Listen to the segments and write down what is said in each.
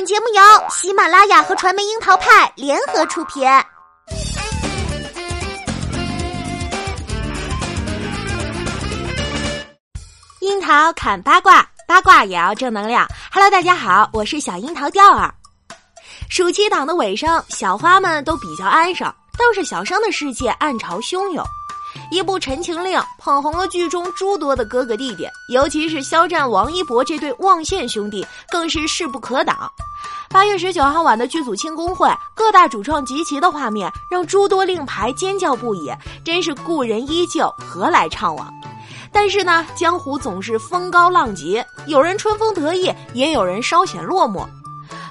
本节目由喜马拉雅和传媒樱桃派联合出品。樱桃砍八卦，八卦也要正能量。Hello，大家好，我是小樱桃调儿。暑期档的尾声，小花们都比较安生，倒是小生的世界暗潮汹涌。一部《陈情令》捧红了剧中诸多的哥哥弟弟，尤其是肖战、王一博这对望线兄弟，更是势不可挡。八月十九号晚的剧组庆功会，各大主创集齐的画面，让诸多令牌尖叫不已，真是故人依旧，何来怅惘？但是呢，江湖总是风高浪急，有人春风得意，也有人稍显落寞。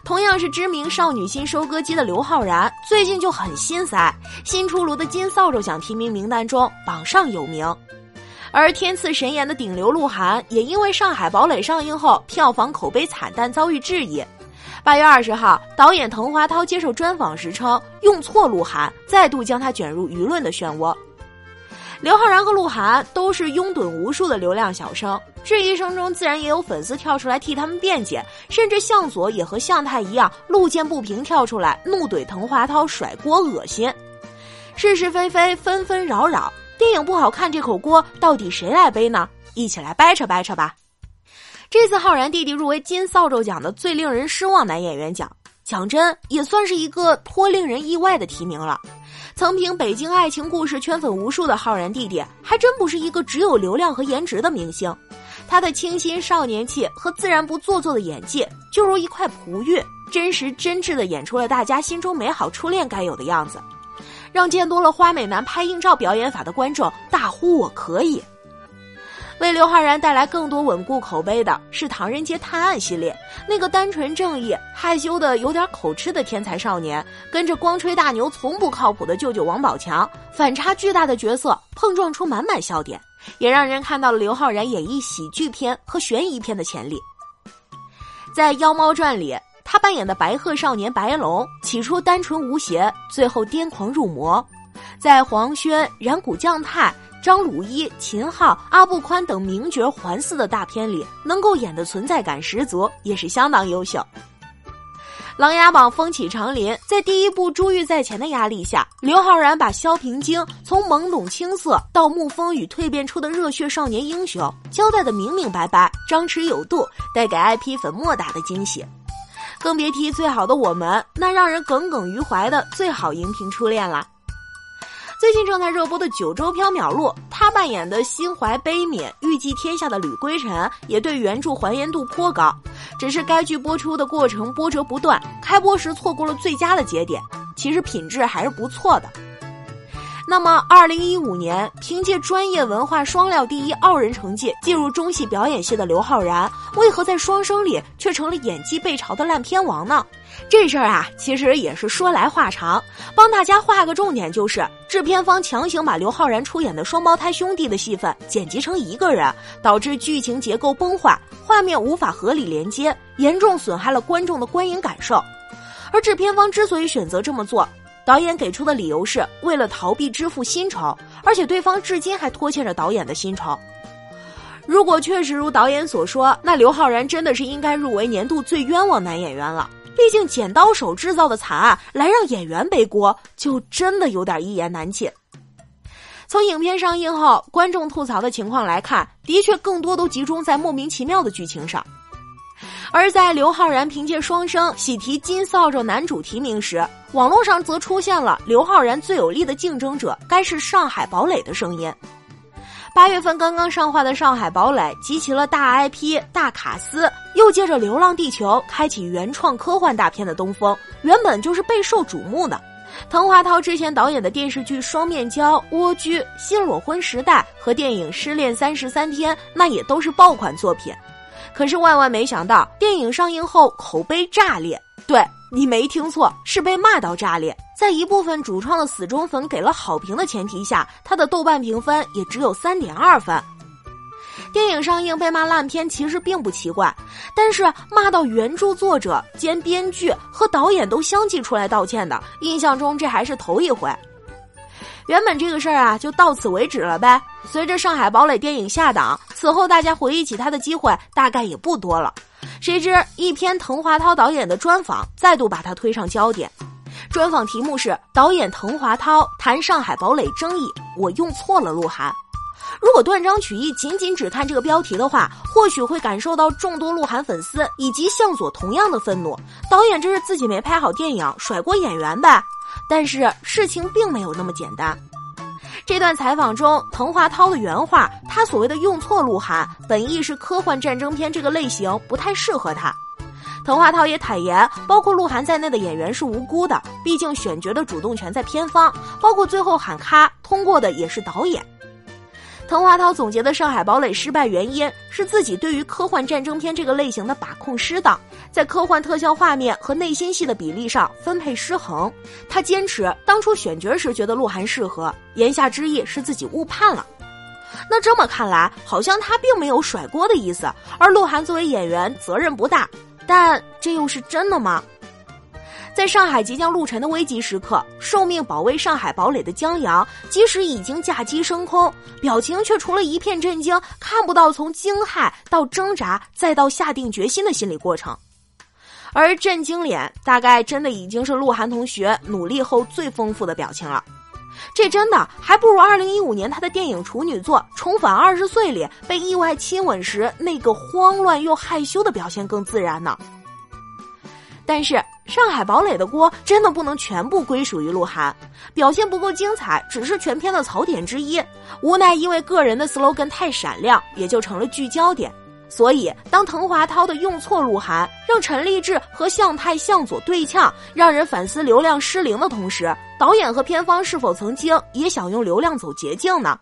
同样是知名少女心收割机的刘昊然，最近就很心塞，新出炉的金扫帚奖提名名单中榜上有名。而天赐神颜的顶流鹿晗，也因为《上海堡垒》上映后票房口碑惨淡遭遇质疑。八月二十号，导演滕华涛接受专访时称，用错鹿晗，再度将他卷入舆论的漩涡。刘昊然和鹿晗都是拥趸无数的流量小生，质疑声中自然也有粉丝跳出来替他们辩解，甚至向佐也和向太一样，路见不平跳出来怒怼滕华涛甩锅恶心。是是非非纷纷扰扰，电影不好看这口锅到底谁来背呢？一起来掰扯掰扯吧。这次浩然弟弟入围金扫帚奖的最令人失望男演员奖，讲真也算是一个颇令人意外的提名了。曾凭《北京爱情故事》圈粉无数的浩然弟弟，还真不是一个只有流量和颜值的明星。他的清新少年气和自然不做作的演技，就如一块璞玉，真实真挚的演出了大家心中美好初恋该有的样子，让见多了花美男拍硬照表演法的观众大呼我可以。为刘昊然带来更多稳固口碑的是《唐人街探案》系列，那个单纯正义、害羞的有点口吃的天才少年，跟着光吹大牛、从不靠谱的舅舅王宝强，反差巨大的角色碰撞出满满笑点，也让人看到了刘昊然演绎喜剧片和悬疑片的潜力。在《妖猫传》里，他扮演的白鹤少年白龙，起初单纯无邪，最后癫狂入魔；在黄轩、染谷将太。张鲁一、秦昊、阿布宽等名角环伺的大片里，能够演的存在感十足，也是相当优秀。《琅琊榜》风起长林，在第一部珠玉在前的压力下，刘昊然把萧平京从懵懂青涩到沐风雨蜕变出的热血少年英雄交代的明明白白、张弛有度，带给 IP 粉莫大的惊喜。更别提最好的我们那让人耿耿于怀的最好荧屏初恋了。最近正在热播的《九州缥缈录》，他扮演的心怀悲悯、预计天下的吕归尘，也对原著还原度颇高。只是该剧播出的过程波折不断，开播时错过了最佳的节点。其实品质还是不错的。那么，二零一五年凭借专业文化双料第一傲人成绩进入中戏表演系的刘昊然，为何在双生里却成了演技被嘲的烂片王呢？这事儿啊，其实也是说来话长，帮大家画个重点，就是制片方强行把刘昊然出演的双胞胎兄弟的戏份剪辑成一个人，导致剧情结构崩坏，画面无法合理连接，严重损害了观众的观影感受。而制片方之所以选择这么做，导演给出的理由是为了逃避支付薪酬，而且对方至今还拖欠着导演的薪酬。如果确实如导演所说，那刘昊然真的是应该入围年度最冤枉男演员了。毕竟剪刀手制造的惨案来让演员背锅，就真的有点一言难尽。从影片上映后观众吐槽的情况来看，的确更多都集中在莫名其妙的剧情上。而在刘昊然凭借双生喜提金扫帚男主提名时，网络上则出现了刘昊然最有力的竞争者该是上海堡垒的声音。八月份刚刚上画的《上海堡垒》集齐了大 IP、大卡司，又借着《流浪地球》开启原创科幻大片的东风，原本就是备受瞩目的。滕华涛之前导演的电视剧《双面胶》《蜗居》《新裸婚时代》和电影《失恋三十三天》，那也都是爆款作品。可是万万没想到，电影上映后口碑炸裂。对你没听错，是被骂到炸裂。在一部分主创的死忠粉给了好评的前提下，他的豆瓣评分也只有三点二分。电影上映被骂烂片其实并不奇怪，但是骂到原著作者兼编剧和导演都相继出来道歉的，印象中这还是头一回。原本这个事儿啊就到此为止了呗。随着《上海堡垒》电影下档，此后大家回忆起他的机会大概也不多了。谁知一篇滕华涛导演的专访再度把他推上焦点。专访题目是导演滕华涛谈上海堡垒争议，我用错了鹿晗。如果断章取义，仅仅只看这个标题的话，或许会感受到众多鹿晗粉丝以及向佐同样的愤怒。导演这是自己没拍好电影，甩锅演员呗。但是事情并没有那么简单。这段采访中，滕华涛的原话，他所谓的用错鹿晗，本意是科幻战争片这个类型不太适合他。滕华涛也坦言，包括鹿晗在内的演员是无辜的，毕竟选角的主动权在片方，包括最后喊咔通过的也是导演。滕华涛总结的《上海堡垒》失败原因是自己对于科幻战争片这个类型的把控失当，在科幻特效画面和内心戏的比例上分配失衡。他坚持当初选角时觉得鹿晗适合，言下之意是自己误判了。那这么看来，好像他并没有甩锅的意思，而鹿晗作为演员责任不大。但这又是真的吗？在上海即将陆沉的危急时刻，受命保卫上海堡垒的江阳，即使已经驾机升空，表情却除了一片震惊，看不到从惊骇到挣扎再到下定决心的心理过程。而震惊脸，大概真的已经是鹿晗同学努力后最丰富的表情了。这真的还不如二零一五年他的电影处女作《重返二十岁》里被意外亲吻时那个慌乱又害羞的表现更自然呢。但是《上海堡垒》的锅真的不能全部归属于鹿晗，表现不够精彩只是全片的槽点之一。无奈因为个人的 slogan 太闪亮，也就成了聚焦点。所以，当滕华涛的用错鹿晗，让陈立志和向太向佐对呛，让人反思流量失灵的同时，导演和片方是否曾经也想用流量走捷径呢？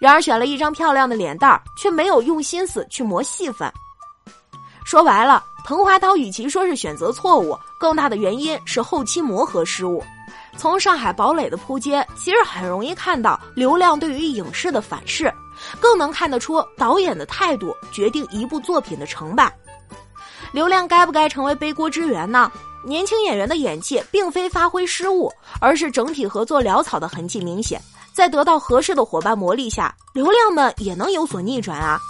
然而选了一张漂亮的脸蛋儿，却没有用心思去磨戏份。说白了，滕华涛与其说是选择错误，更大的原因是后期磨合失误。从上海堡垒的扑街，其实很容易看到流量对于影视的反噬。更能看得出导演的态度决定一部作品的成败。流量该不该成为背锅之源呢？年轻演员的演技并非发挥失误，而是整体合作潦草的痕迹明显。在得到合适的伙伴磨砺下，流量们也能有所逆转啊。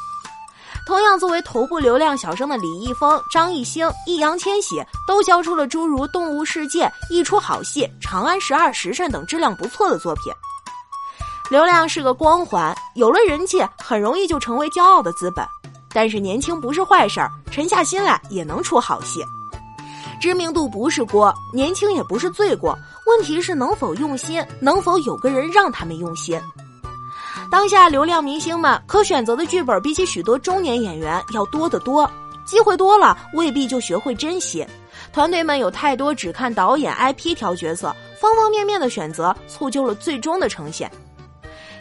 同样，作为头部流量小生的李易峰、张艺兴、易烊千玺，都交出了诸如《动物世界》《一出好戏》《长安十二时辰》等质量不错的作品。流量是个光环，有了人气，很容易就成为骄傲的资本。但是年轻不是坏事儿，沉下心来也能出好戏。知名度不是锅，年轻也不是罪过，问题是能否用心，能否有个人让他们用心。当下流量明星们可选择的剧本比起许多中年演员要多得多，机会多了未必就学会珍惜。团队们有太多只看导演 IP 调角色，方方面面的选择，促就了最终的呈现。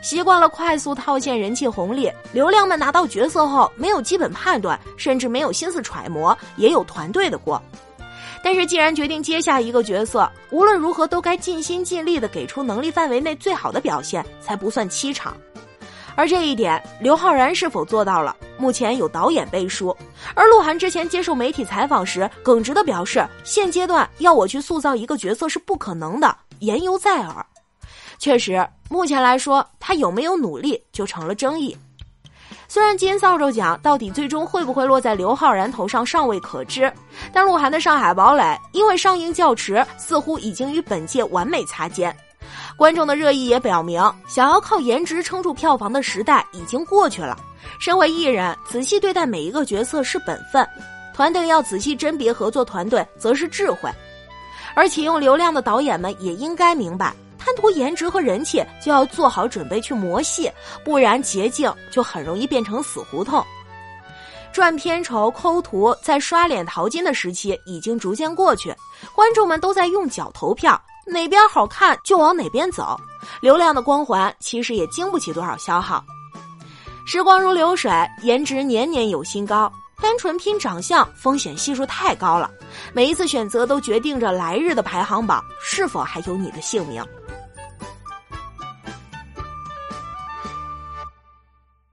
习惯了快速套现人气红利，流量们拿到角色后没有基本判断，甚至没有心思揣摩，也有团队的锅。但是既然决定接下一个角色，无论如何都该尽心尽力的给出能力范围内最好的表现，才不算凄场。而这一点，刘昊然是否做到了？目前有导演背书，而鹿晗之前接受媒体采访时耿直的表示，现阶段要我去塑造一个角色是不可能的，言犹在耳。确实，目前来说，他有没有努力就成了争议。虽然金扫帚奖到底最终会不会落在刘昊然头上尚未可知，但鹿晗的《上海堡垒》因为上映较迟，似乎已经与本届完美擦肩。观众的热议也表明，想要靠颜值撑住票房的时代已经过去了。身为艺人，仔细对待每一个角色是本分，团队要仔细甄别合作团队则是智慧。而启用流量的导演们也应该明白。贪图颜值和人气，就要做好准备去磨戏，不然捷径就很容易变成死胡同。赚片酬、抠图、在刷脸淘金的时期已经逐渐过去，观众们都在用脚投票，哪边好看就往哪边走。流量的光环其实也经不起多少消耗。时光如流水，颜值年年有新高，单纯拼长相风险系数太高了，每一次选择都决定着来日的排行榜是否还有你的姓名。